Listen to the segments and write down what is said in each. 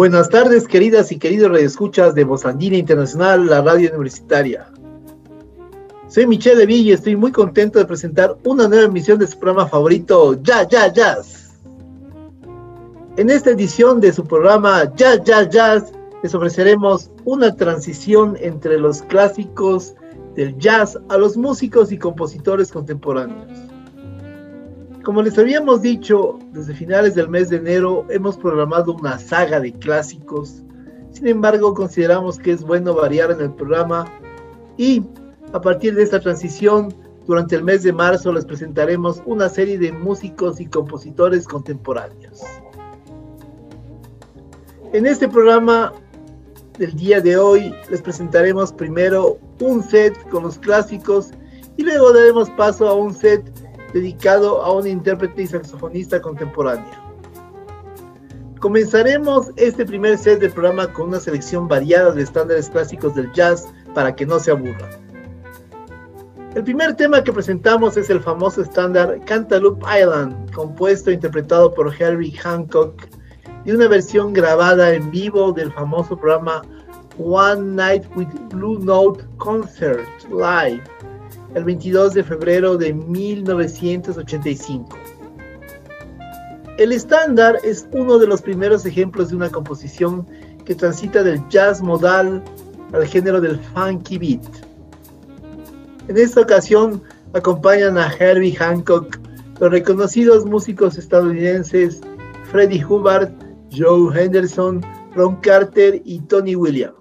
Buenas tardes, queridas y queridos radioescuchas de Bozandina Internacional, la radio universitaria. Soy Michelle Levy y estoy muy contento de presentar una nueva emisión de su programa favorito, Ya, Ya, Jazz. En esta edición de su programa Ya, Ya, Jazz, les ofreceremos una transición entre los clásicos del jazz a los músicos y compositores contemporáneos. Como les habíamos dicho, desde finales del mes de enero hemos programado una saga de clásicos. Sin embargo, consideramos que es bueno variar en el programa y a partir de esta transición, durante el mes de marzo les presentaremos una serie de músicos y compositores contemporáneos. En este programa del día de hoy les presentaremos primero un set con los clásicos y luego daremos paso a un set dedicado a un intérprete y saxofonista contemporánea. Comenzaremos este primer set del programa con una selección variada de estándares clásicos del jazz para que no se aburran. El primer tema que presentamos es el famoso estándar Cantaloupe Island, compuesto e interpretado por Herbie Hancock, y una versión grabada en vivo del famoso programa One Night with Blue Note Concert Live el 22 de febrero de 1985. El estándar es uno de los primeros ejemplos de una composición que transita del jazz modal al género del funky beat. En esta ocasión acompañan a Herbie Hancock los reconocidos músicos estadounidenses Freddie Hubbard, Joe Henderson, Ron Carter y Tony Williams.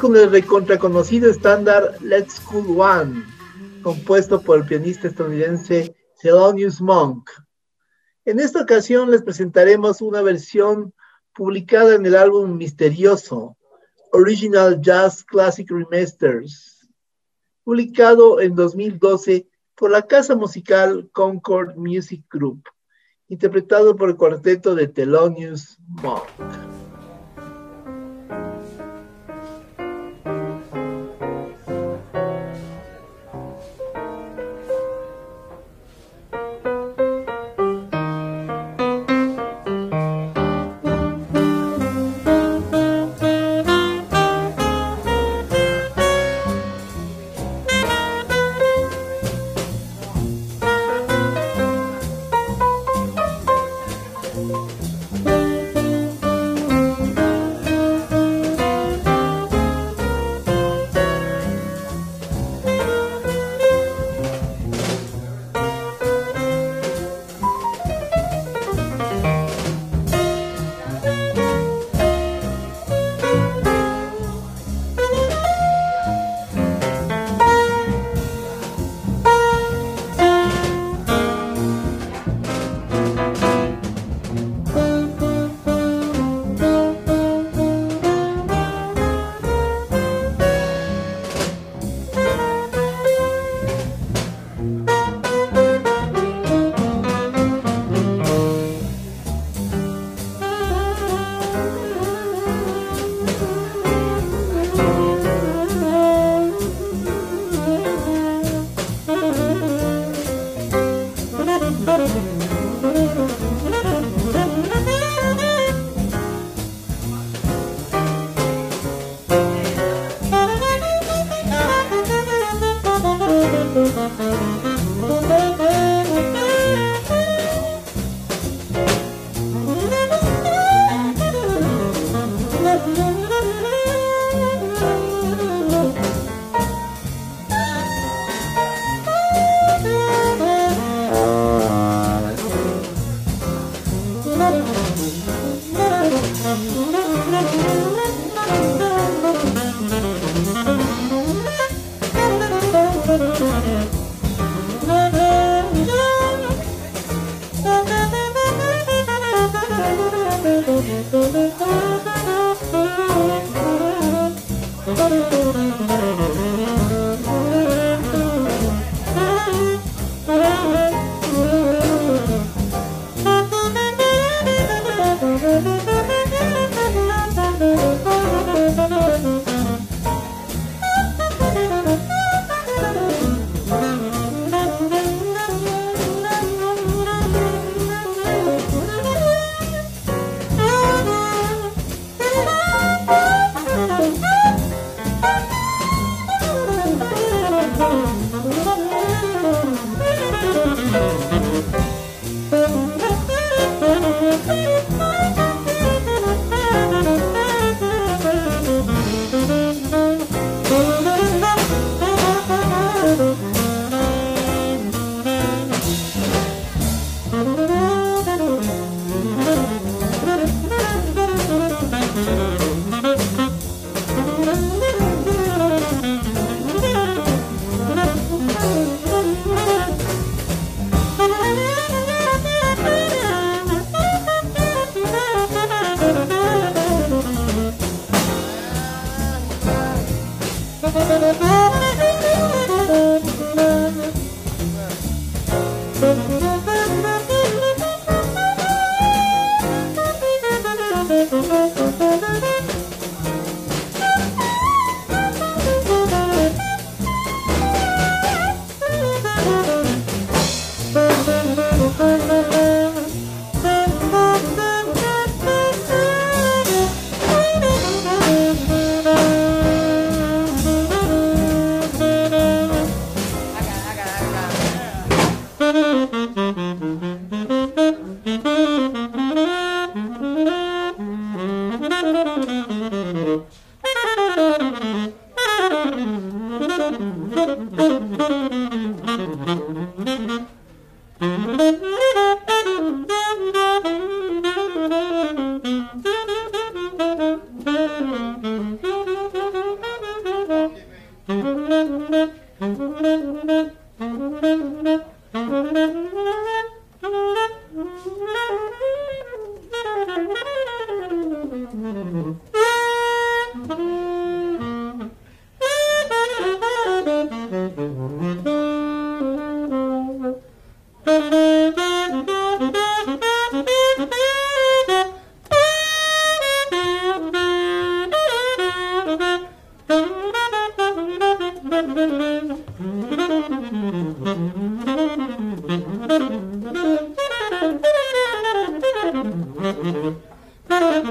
Con el recontraconocido estándar Let's School One, compuesto por el pianista estadounidense Thelonious Monk. En esta ocasión les presentaremos una versión publicada en el álbum Misterioso, Original Jazz Classic Remasters, publicado en 2012 por la casa musical Concord Music Group, interpretado por el cuarteto de Thelonious Monk. Para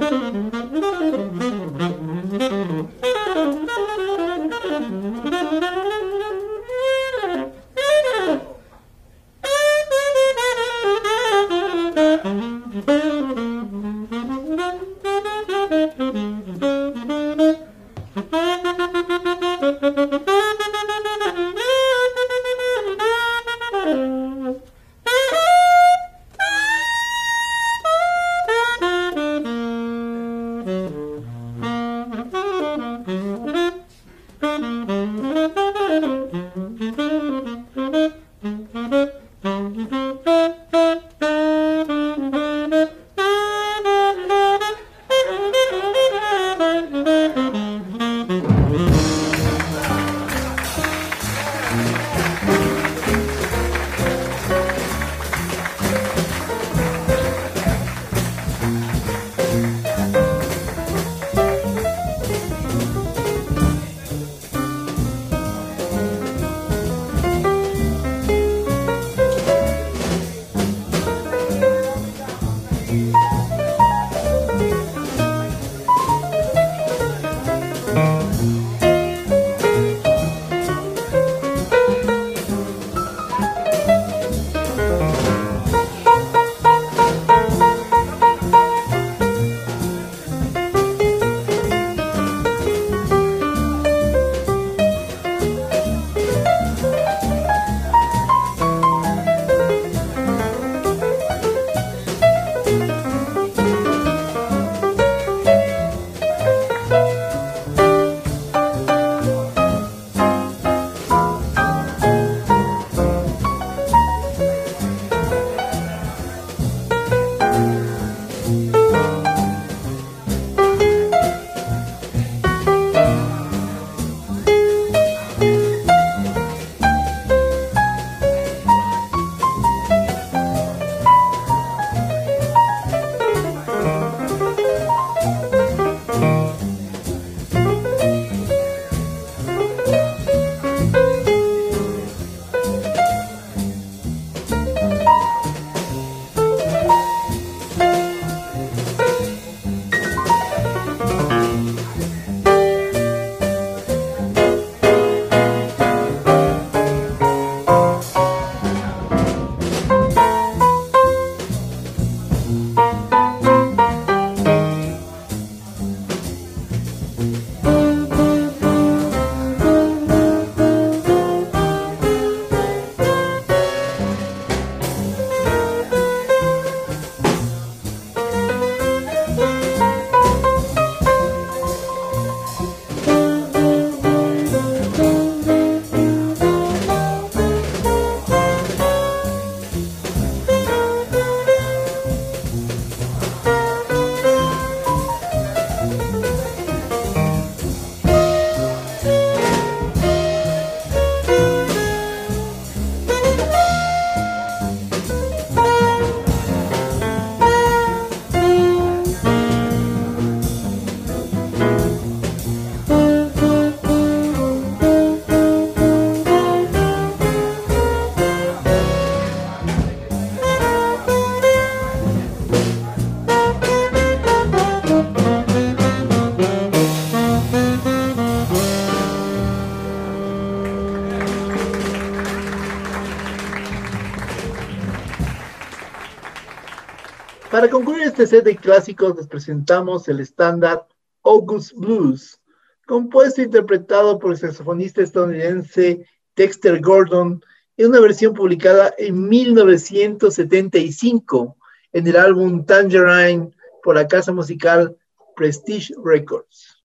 este set clásicos les presentamos el estándar August Blues, compuesto e interpretado por el saxofonista estadounidense Dexter Gordon en una versión publicada en 1975 en el álbum Tangerine por la casa musical Prestige Records.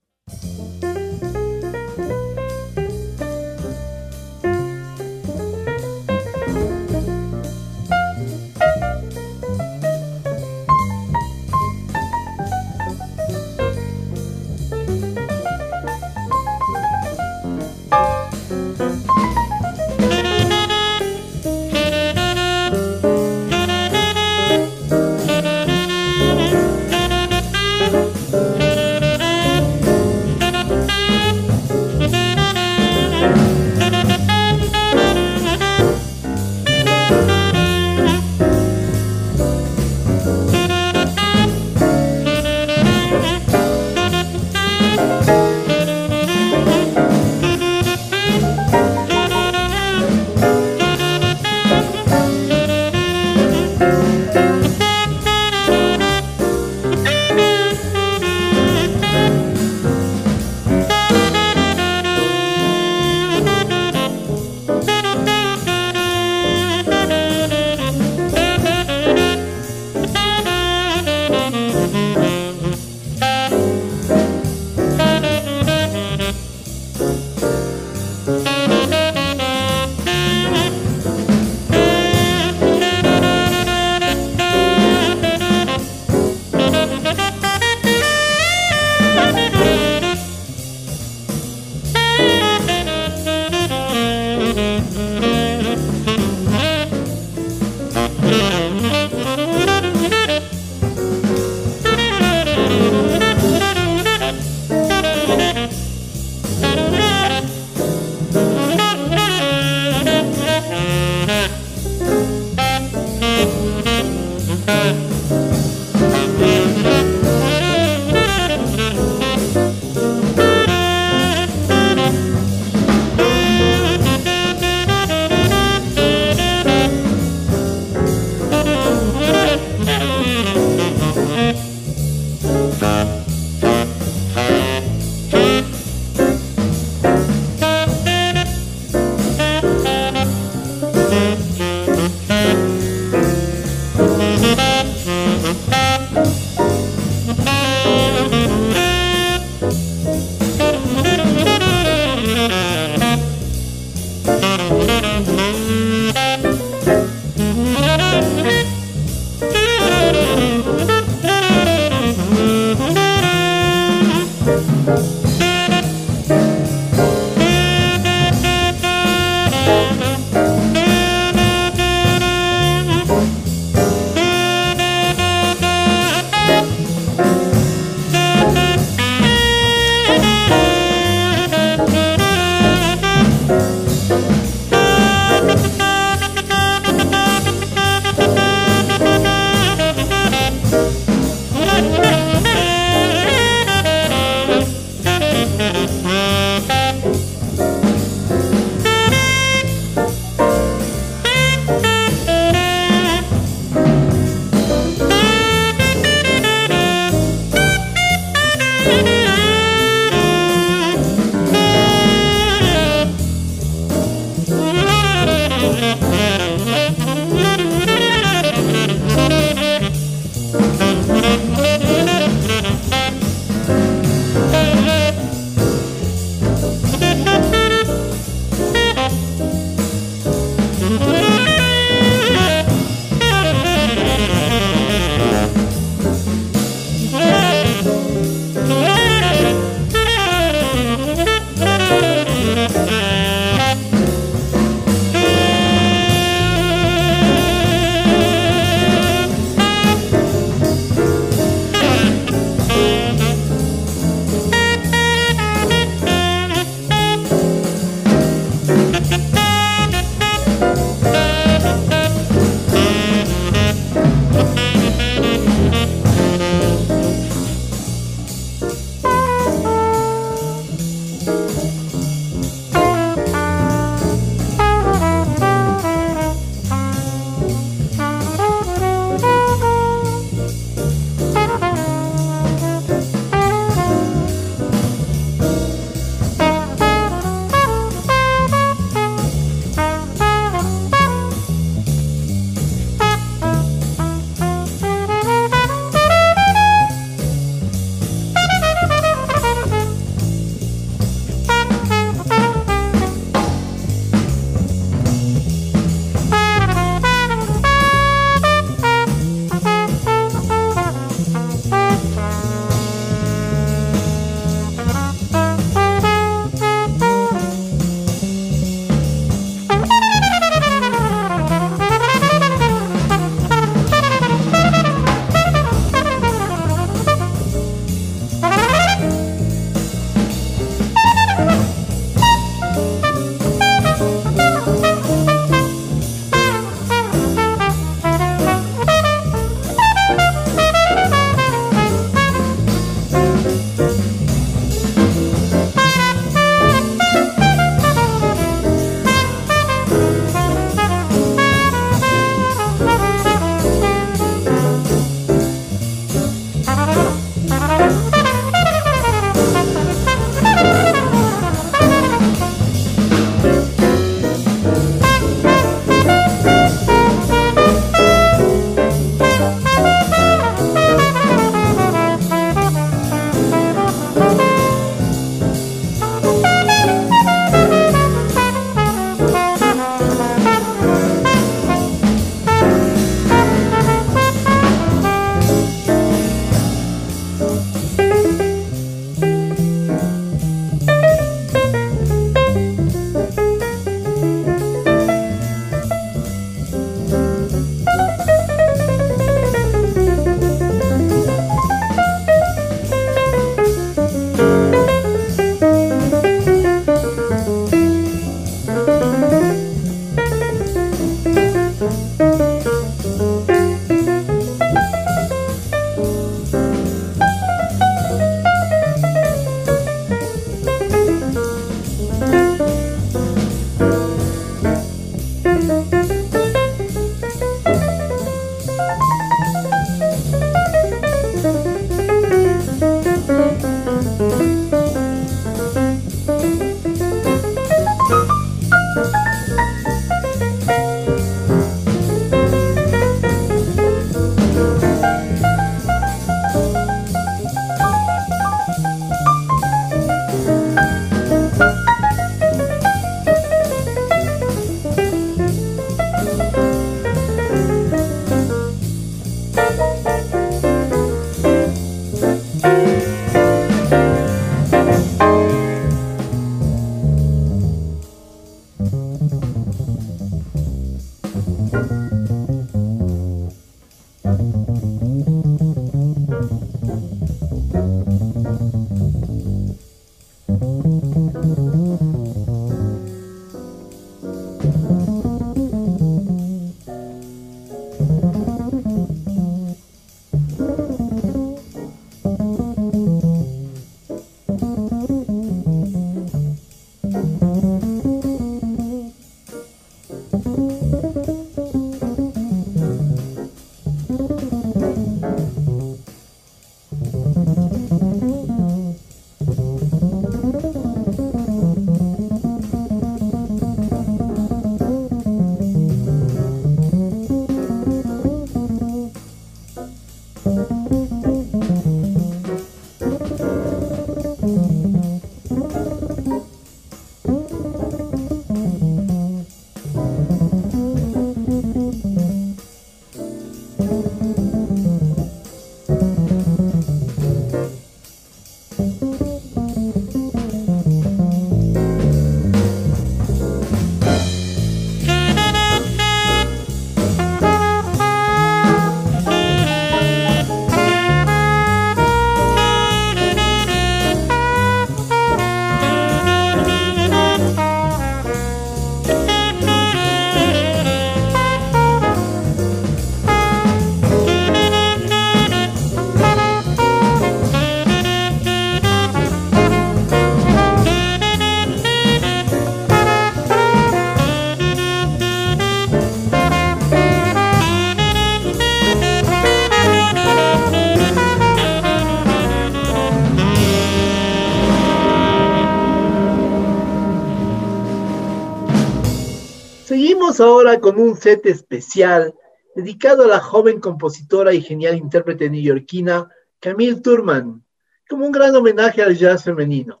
Ahora con un set especial dedicado a la joven compositora y genial intérprete neoyorquina Camille Turman, como un gran homenaje al jazz femenino.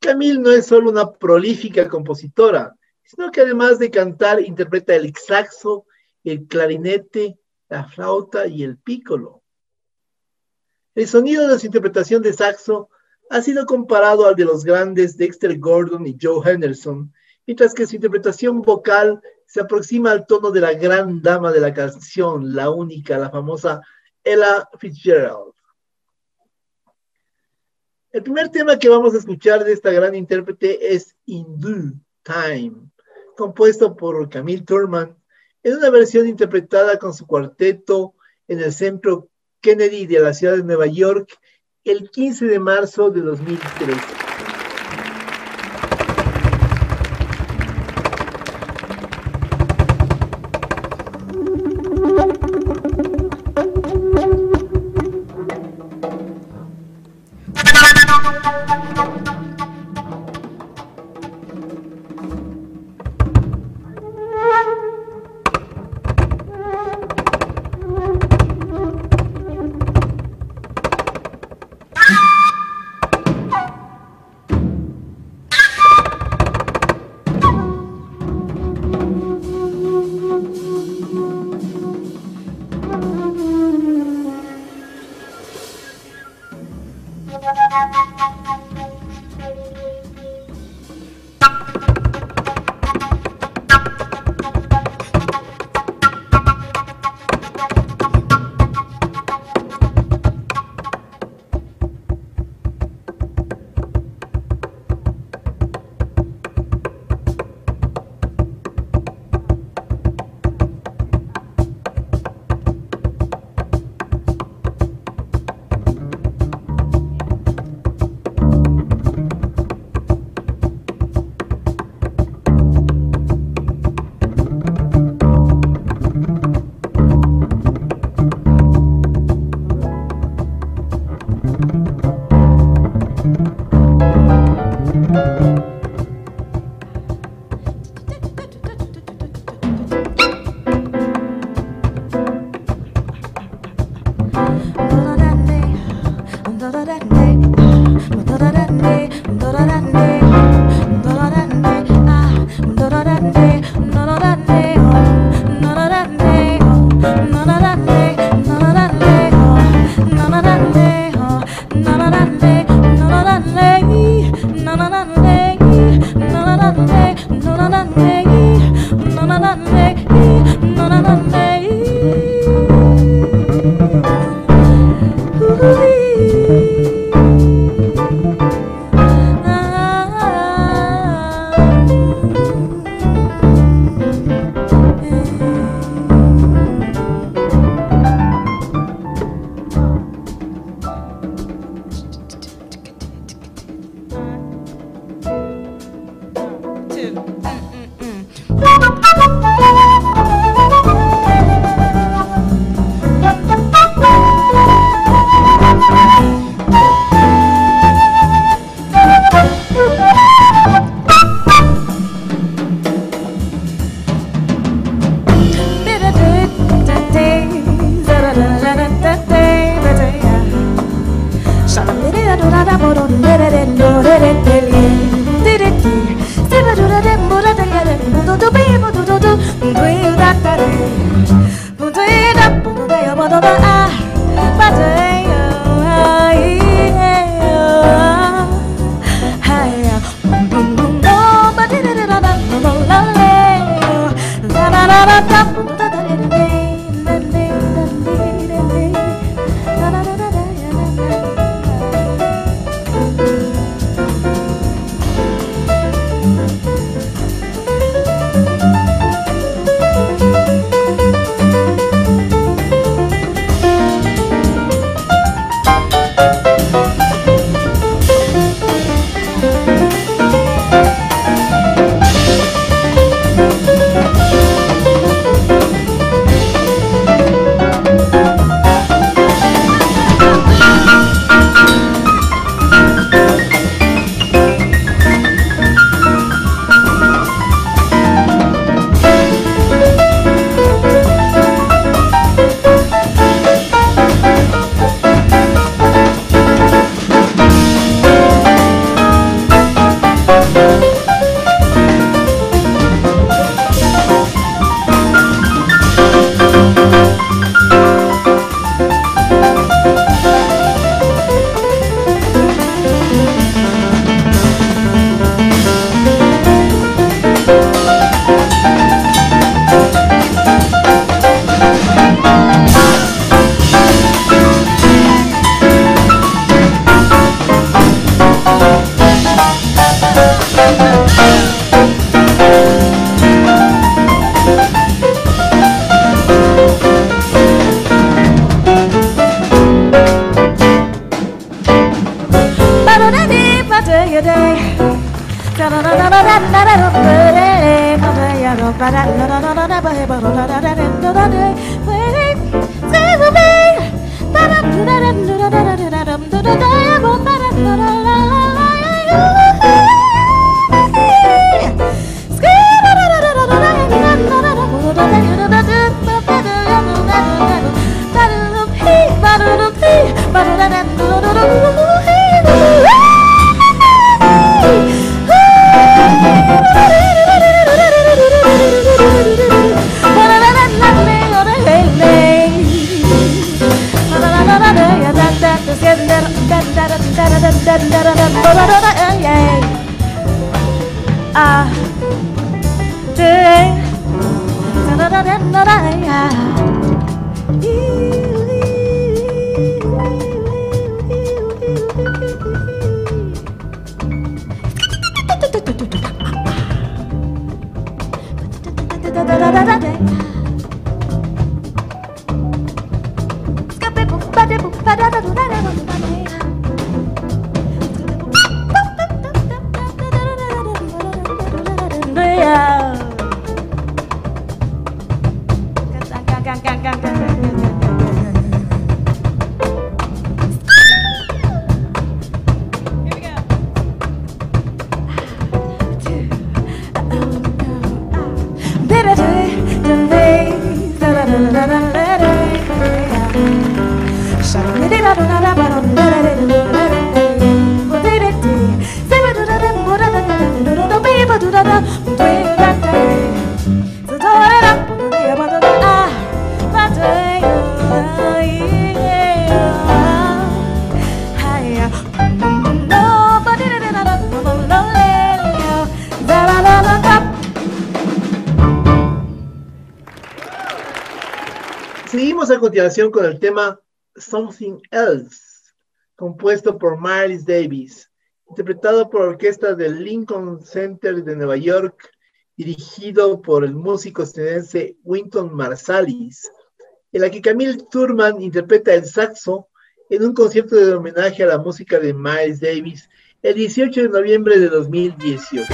Camille no es solo una prolífica compositora, sino que además de cantar interpreta el saxo, el clarinete, la flauta y el pícolo. El sonido de su interpretación de saxo ha sido comparado al de los grandes Dexter Gordon y Joe Henderson, mientras que su interpretación vocal se aproxima al tono de la gran dama de la canción, la única, la famosa Ella Fitzgerald. El primer tema que vamos a escuchar de esta gran intérprete es In Due Time, compuesto por Camille Turman, en una versión interpretada con su cuarteto en el Centro Kennedy de la ciudad de Nueva York el 15 de marzo de 2013. Thank you. Continuación con el tema Something Else, compuesto por Miles Davis, interpretado por orquesta del Lincoln Center de Nueva York, dirigido por el músico estadounidense Winton Marsalis, en la que Camille Thurman interpreta el saxo en un concierto de homenaje a la música de Miles Davis el 18 de noviembre de 2018.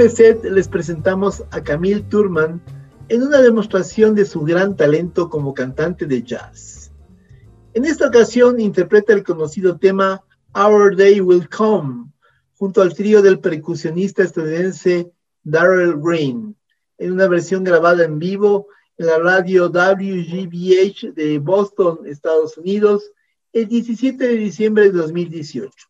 Este set, les presentamos a Camille Turman en una demostración de su gran talento como cantante de jazz. En esta ocasión interpreta el conocido tema Our Day Will Come, junto al trío del percusionista estadounidense Darrell Green, en una versión grabada en vivo en la radio WGBH de Boston, Estados Unidos, el 17 de diciembre de 2018.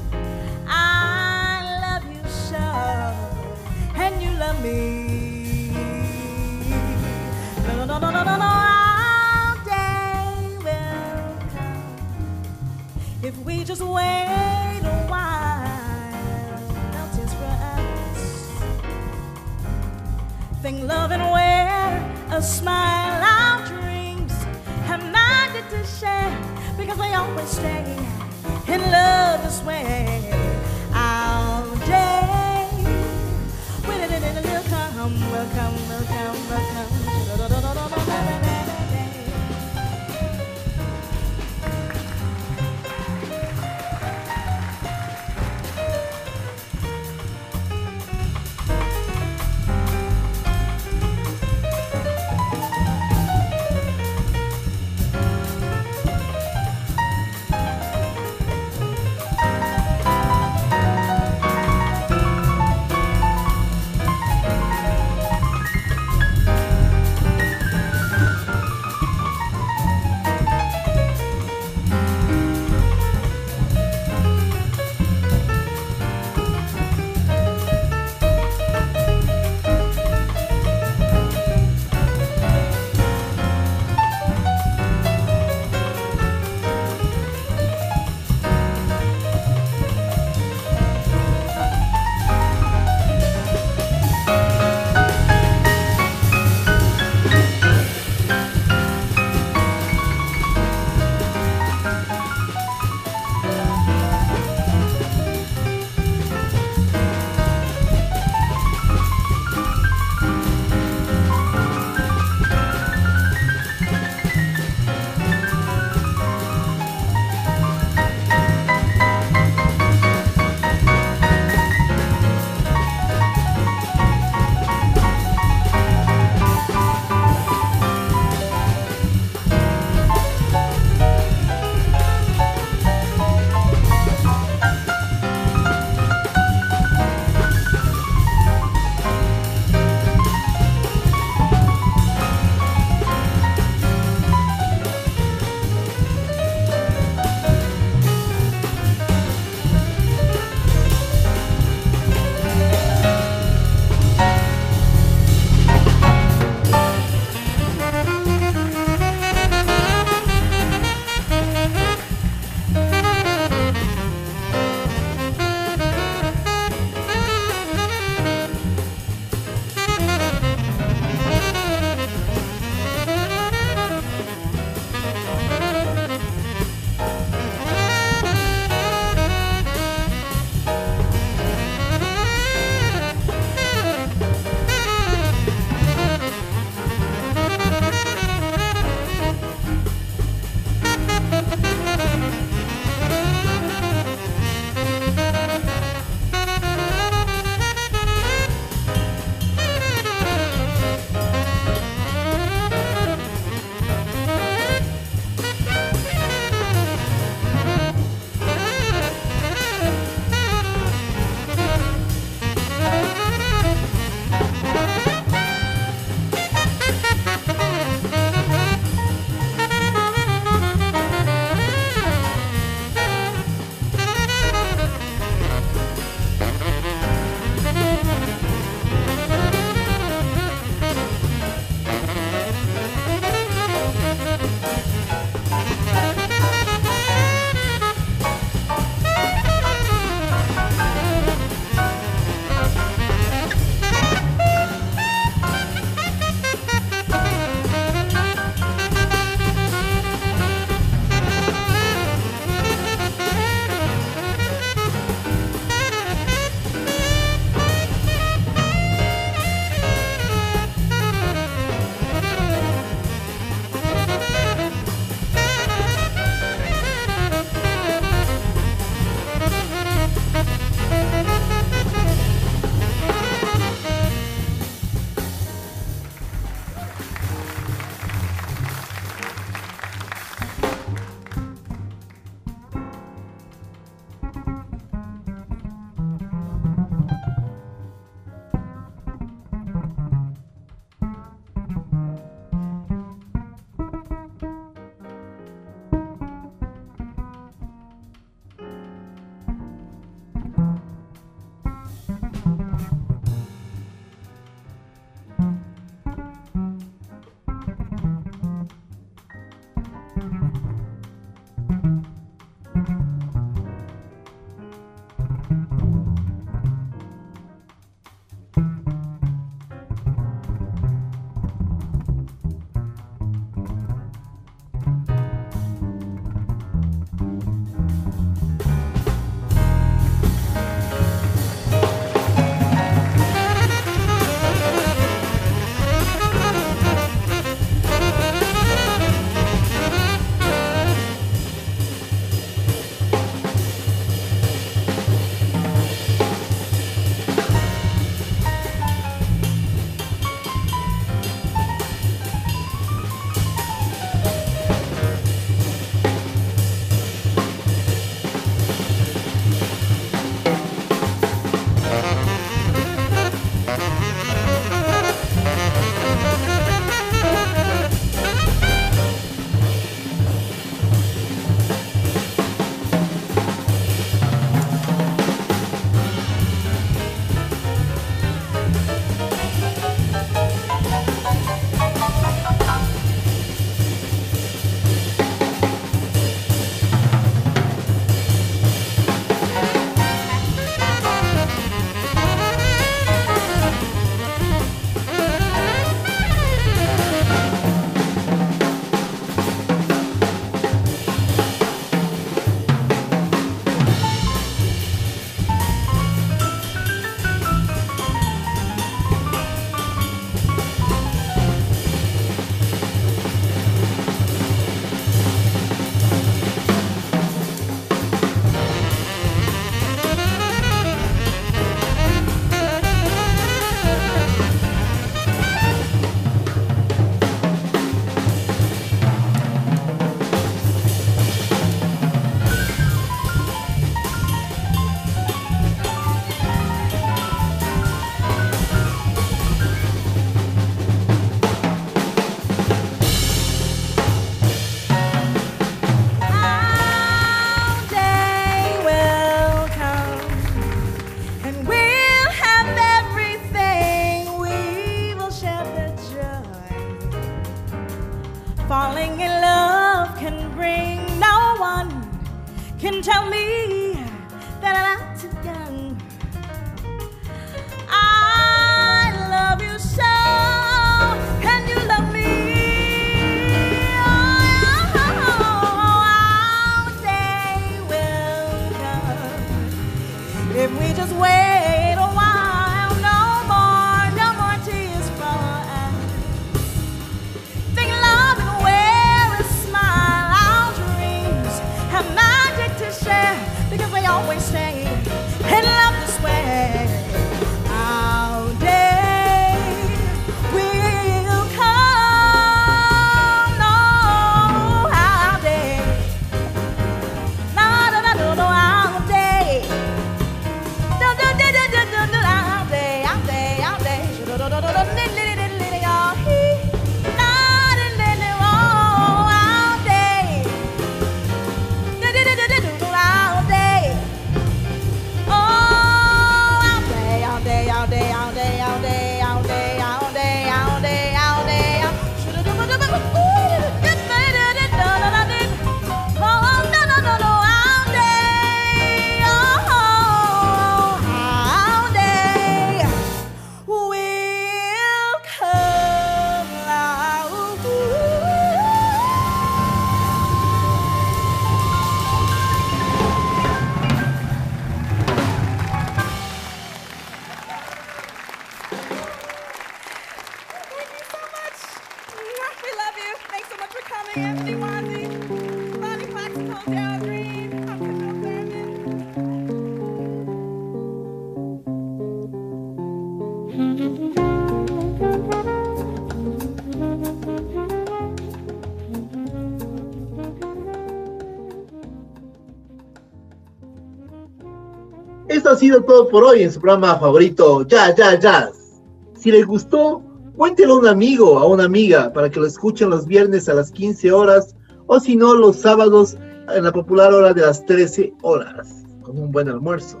sido todo por hoy en su programa favorito, Ya, Ya, Jazz. Si les gustó, cuéntelo a un amigo a una amiga para que lo escuchen los viernes a las 15 horas o si no, los sábados en la popular hora de las 13 horas, con un buen almuerzo.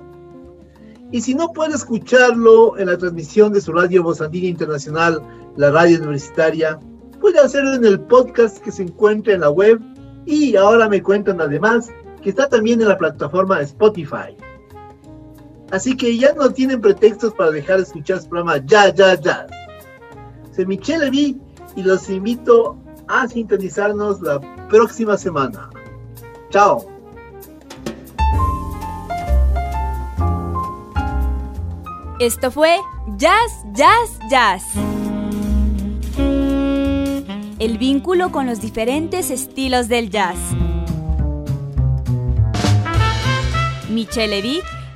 Y si no puede escucharlo en la transmisión de su radio Voz Andina Internacional, la radio universitaria, puede hacerlo en el podcast que se encuentra en la web y ahora me cuentan además que está también en la plataforma Spotify. Así que ya no tienen pretextos para dejar de escuchar su programa Ya, Ya, Ya. Soy Michelle Levy y los invito a sintonizarnos la próxima semana. Chao. Esto fue Jazz, Jazz, Jazz. El vínculo con los diferentes estilos del jazz. Michelle Levy